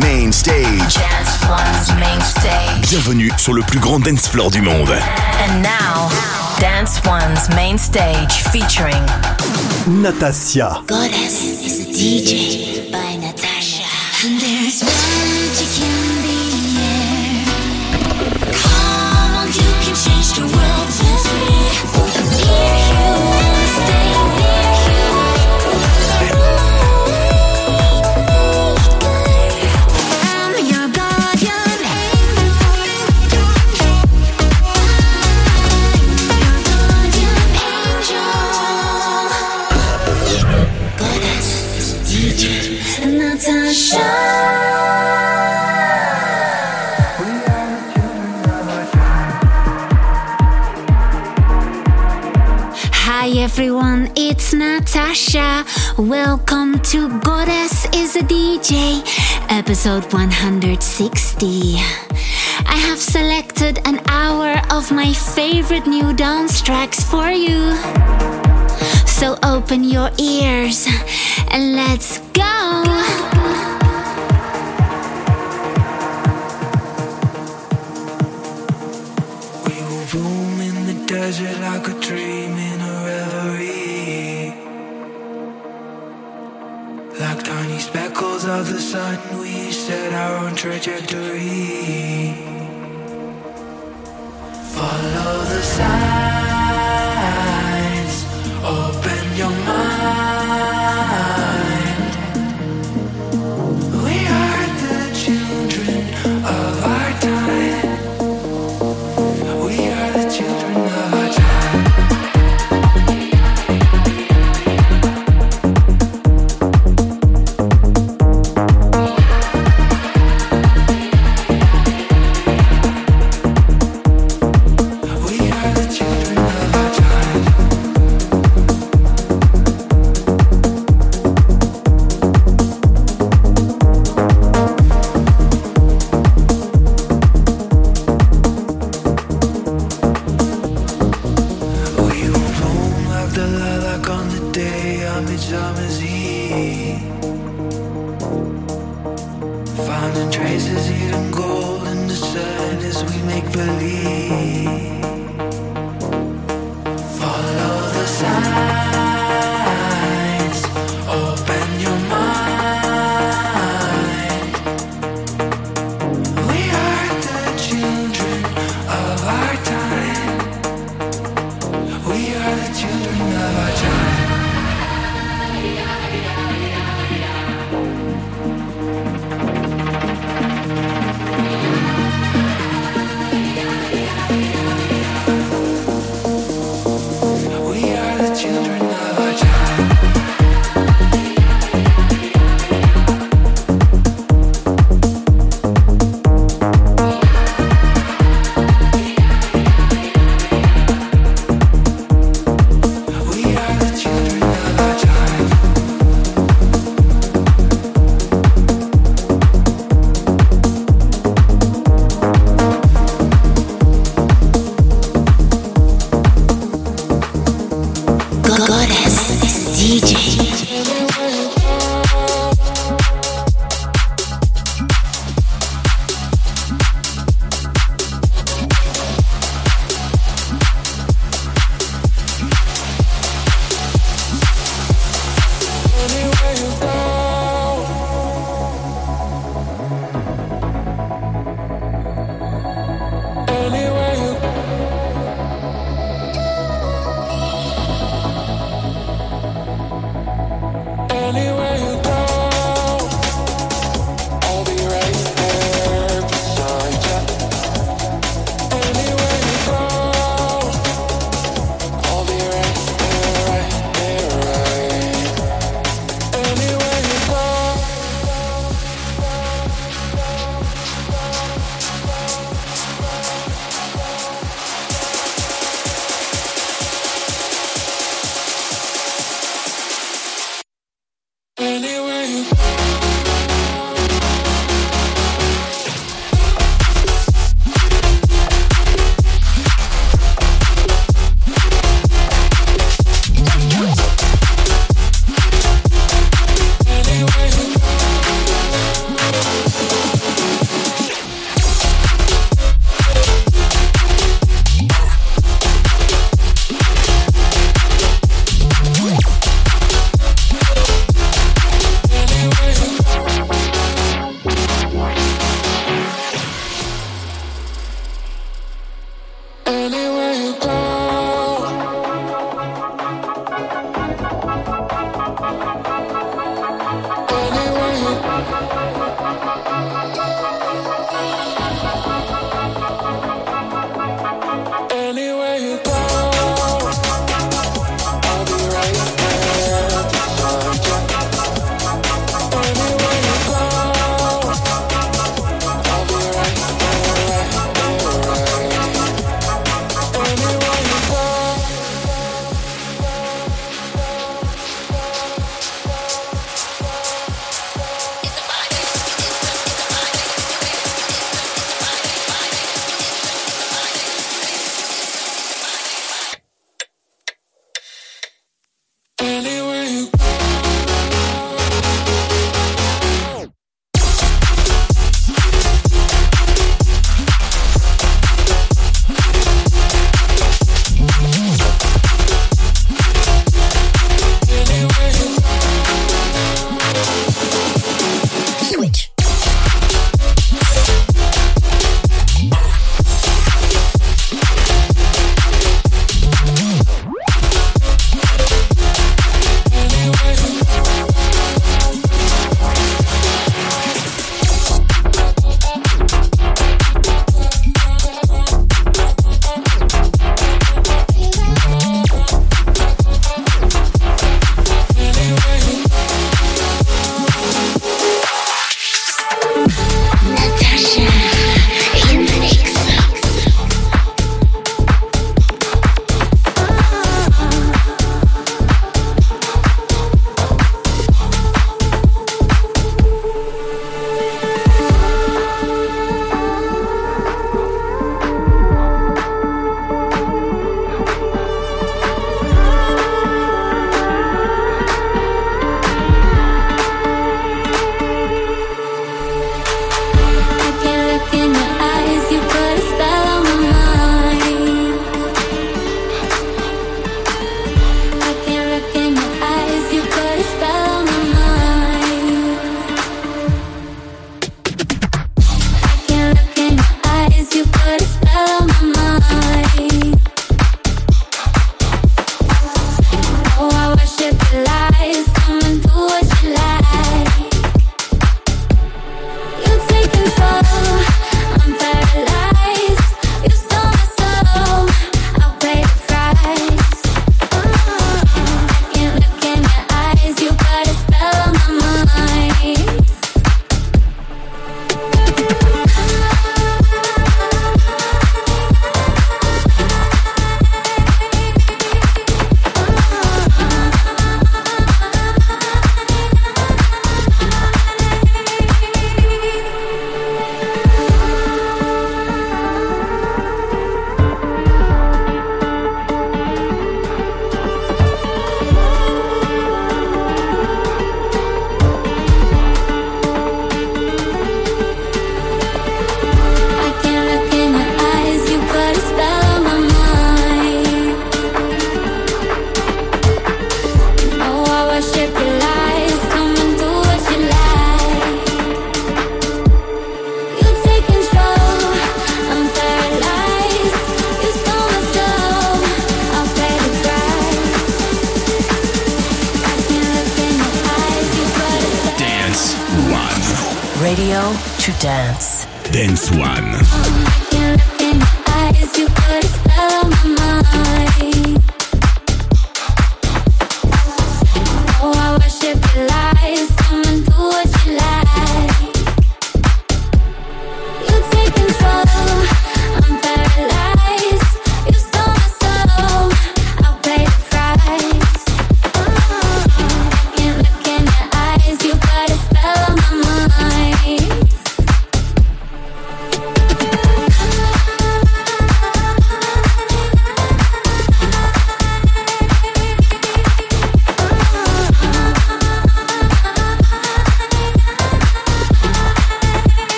Main Stage. Dance One's Main Stage. Bienvenue sur le plus grand dance floor du monde. And now, Dance One's Main Stage featuring Natasia. Goddess is a DJ by Natasha. And there's magic in the air. Come on, you can change the world with me. Near it's Nathassia. Welcome to Goddess is a DJ, episode 160. I have selected an hour of my favorite new dance tracks for you. So open your ears and let's go. Desert like a of the sun, we set our own trajectory. Follow the signs, open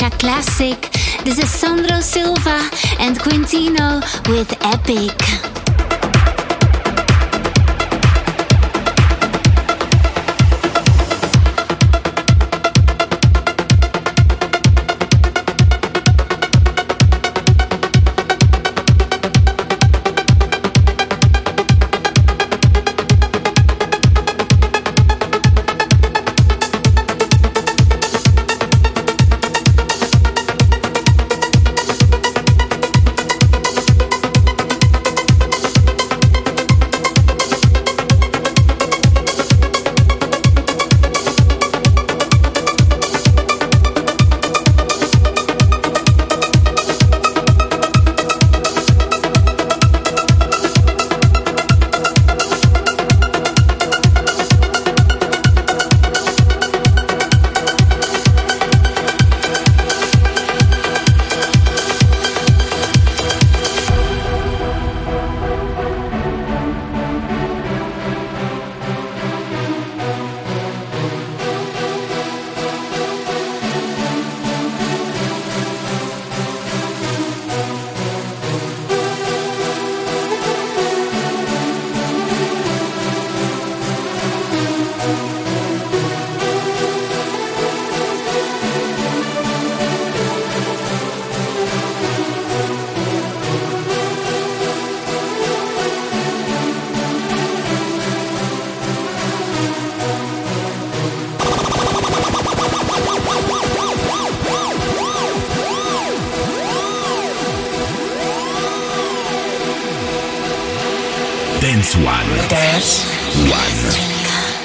with a classic. This is Sandro Silva and Quintino with Epic.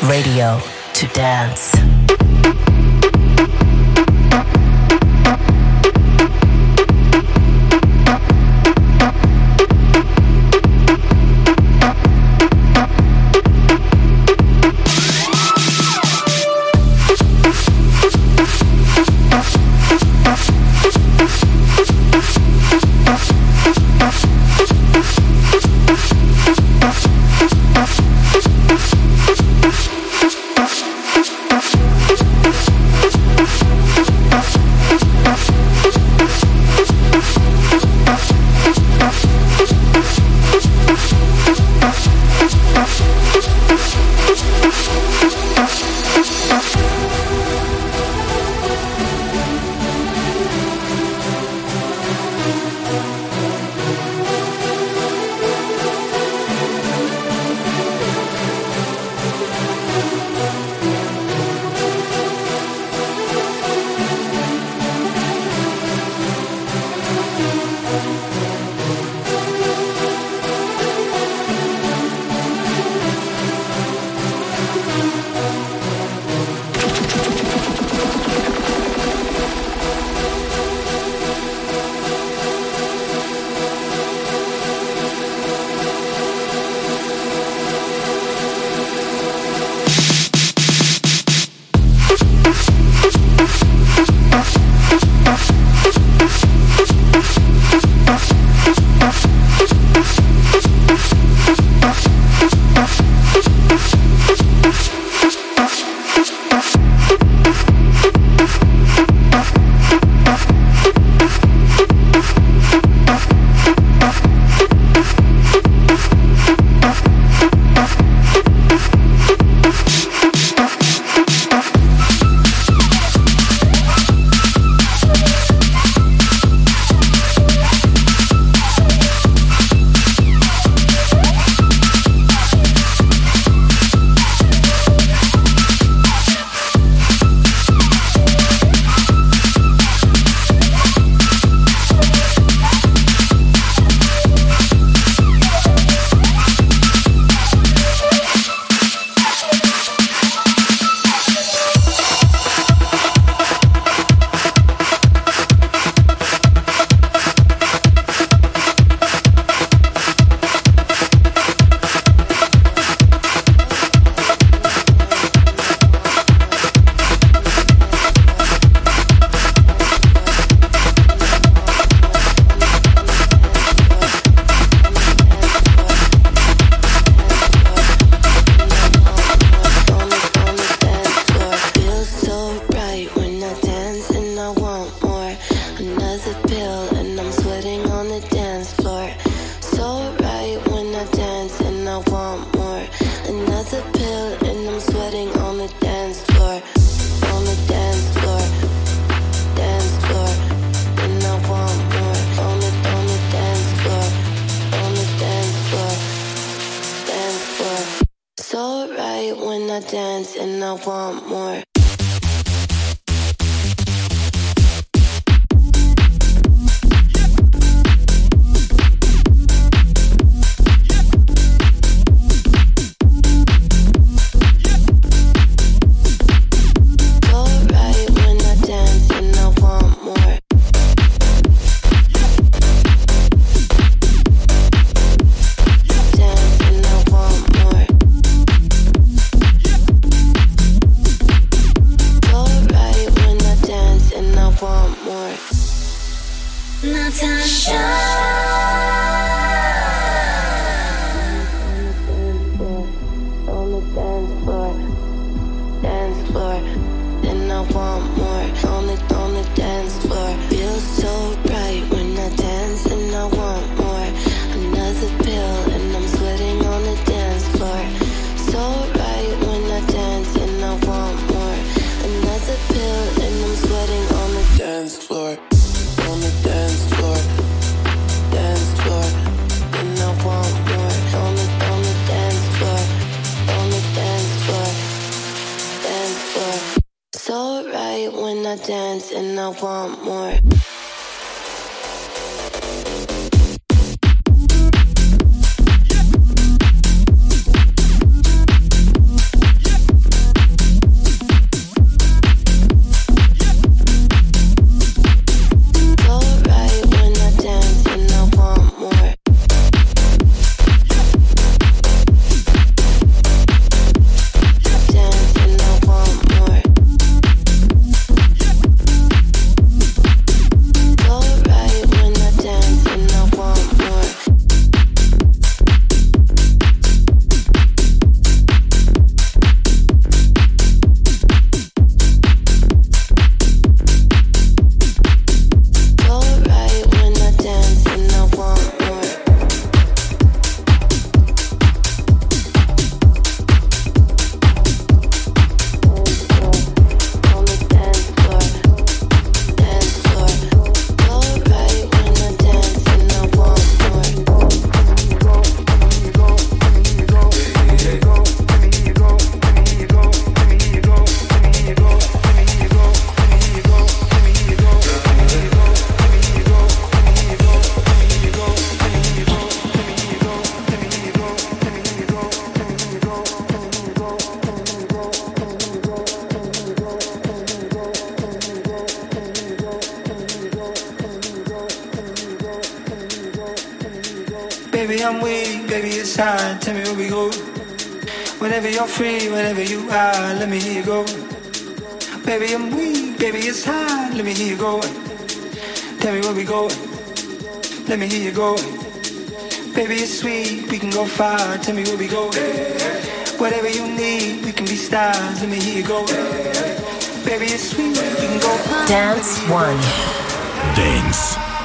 Radio to dance.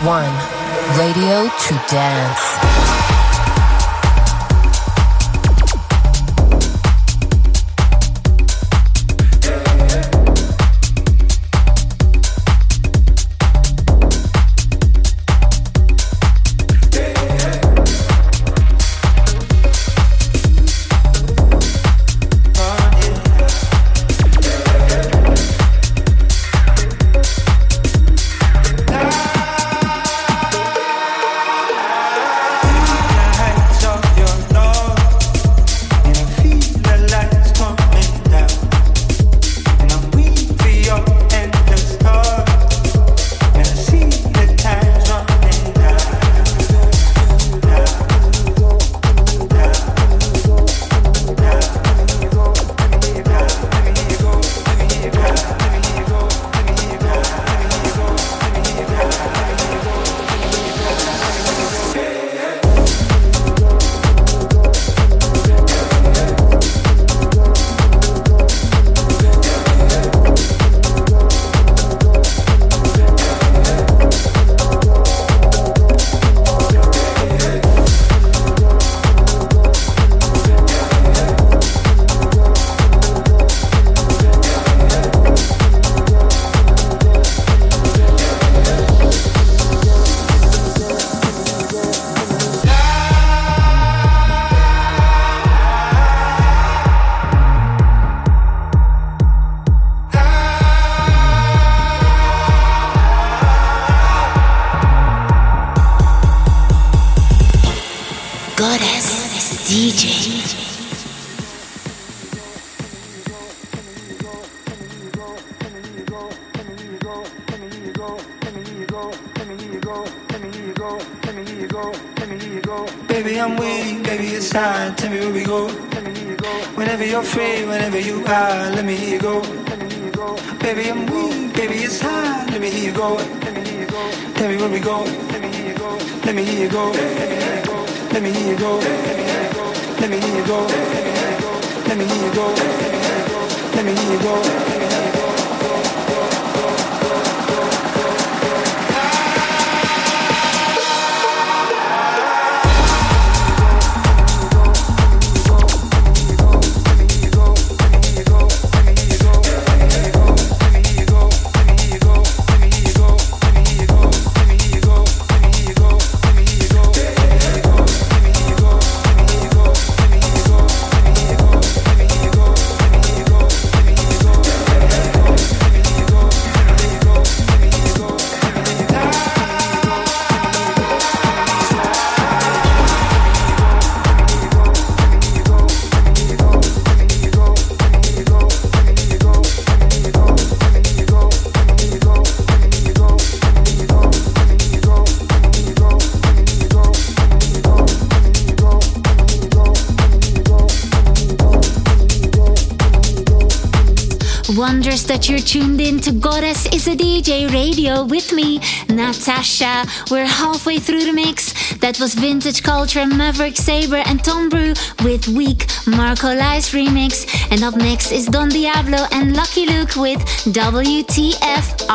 One. Radio to dance. You're tuned in to Goddess is a DJ radio with me, Nathassia. We're halfway through the mix. That was Vintage Culture, Maverick Sabre, and Tom Breu with Weak, Marco Lys remix. And up next is Don Diablo and Lucky Luke with WTF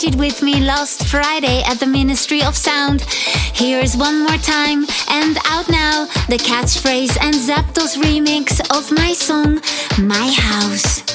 partied with me last Friday at the Ministry of Sound. Here's one more time and out now the catchphrase and Zapdos remix of my song, My House.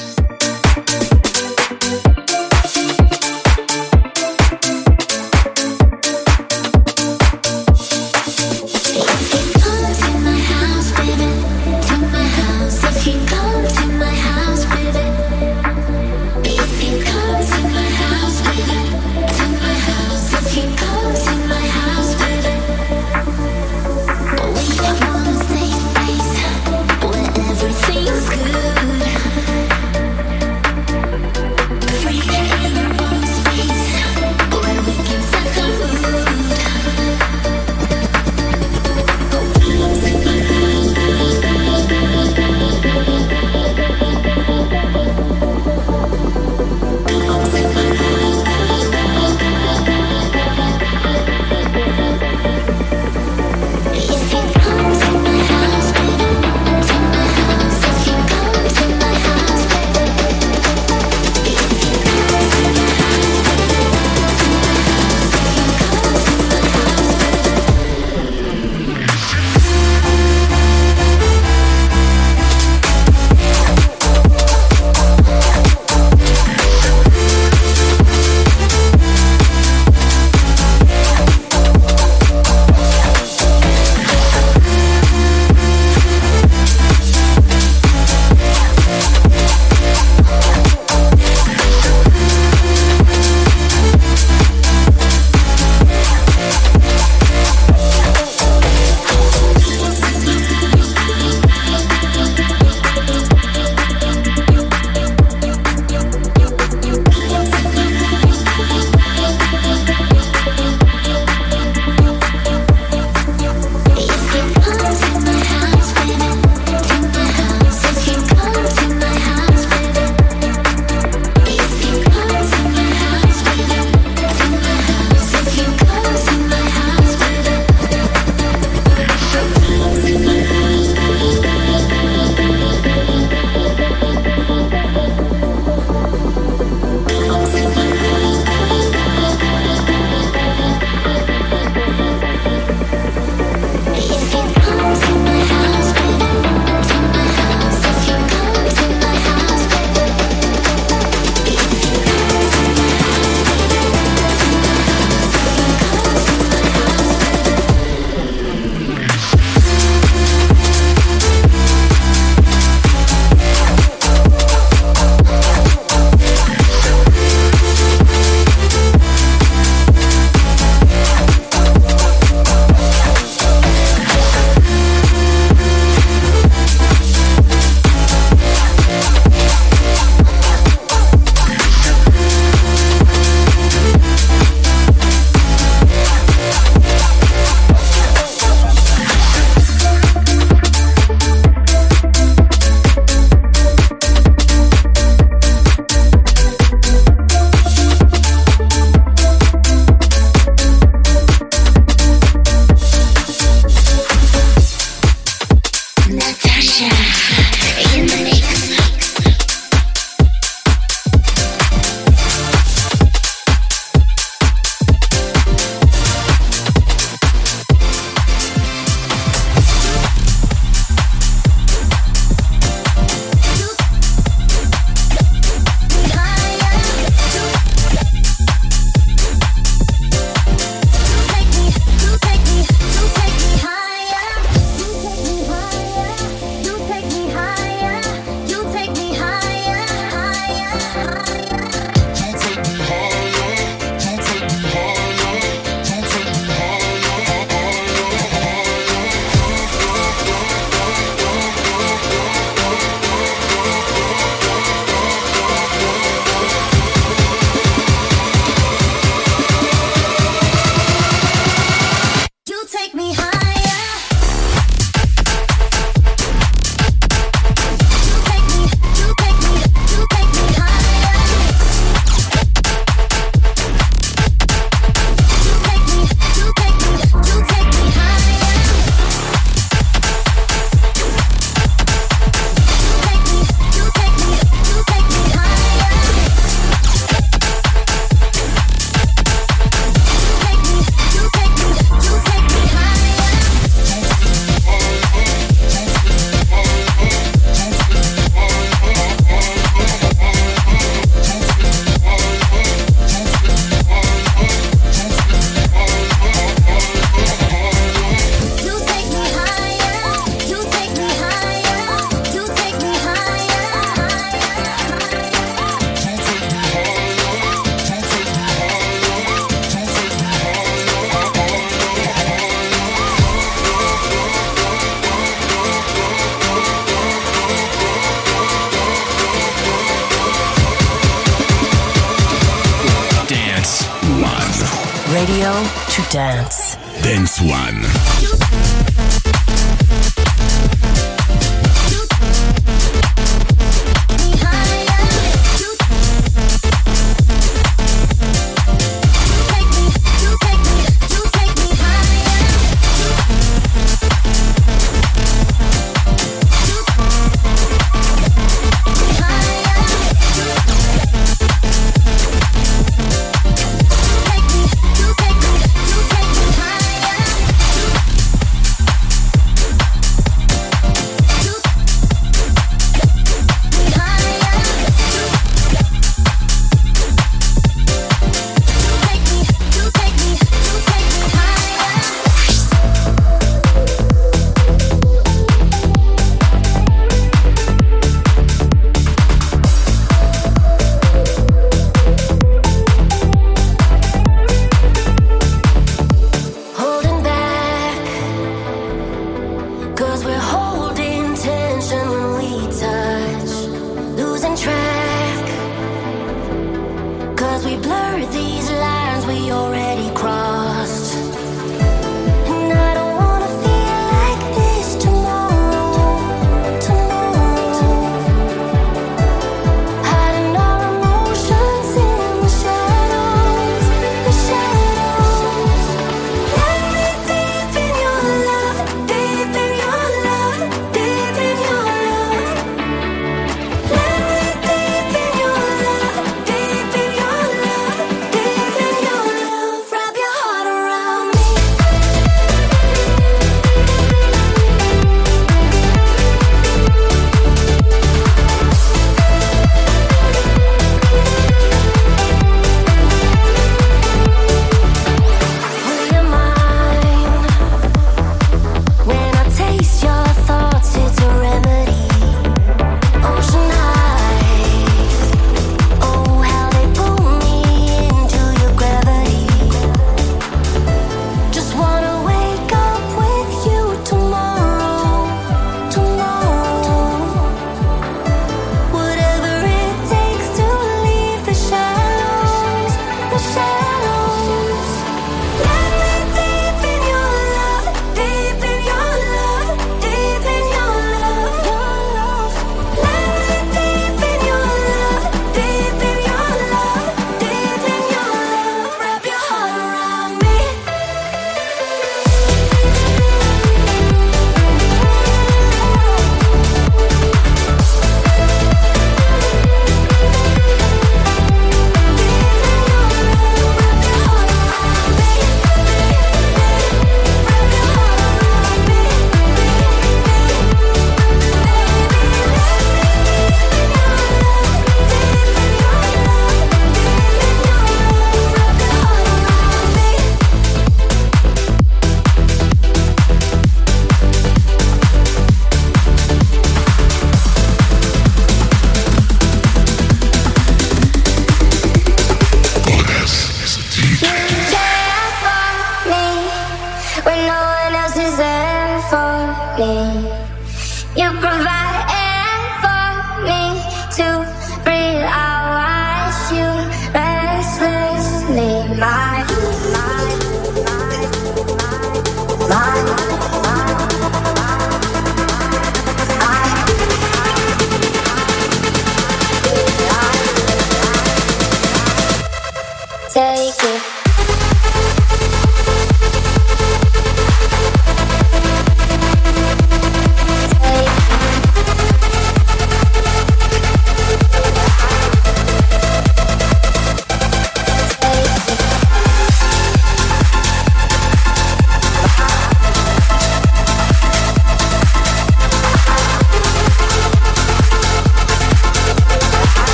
Blur these lines we already crossed.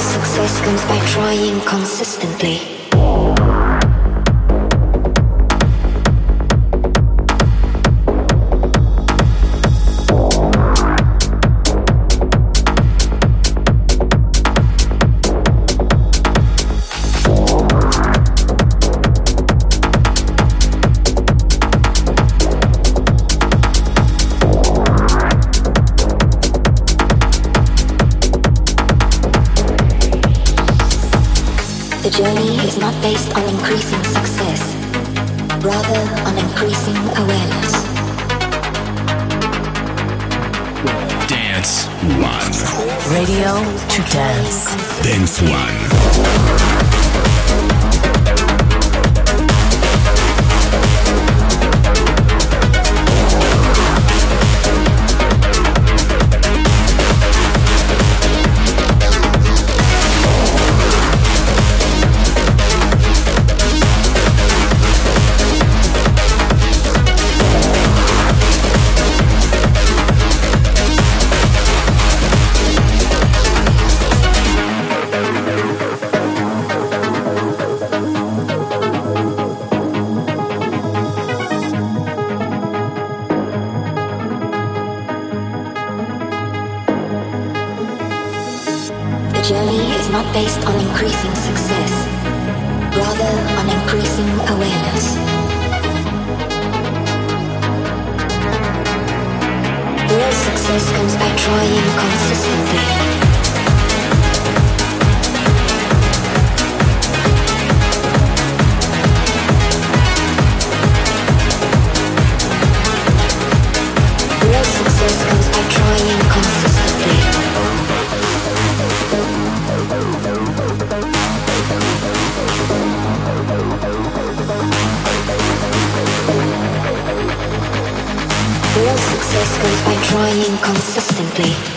success comes by trying consistently. based on increasing success, rather on increasing awareness. Dance One. Radio to Dance. Dance One. simply.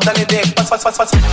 Trap pa' perrear, vamos darle de pas, pas, pas, pas.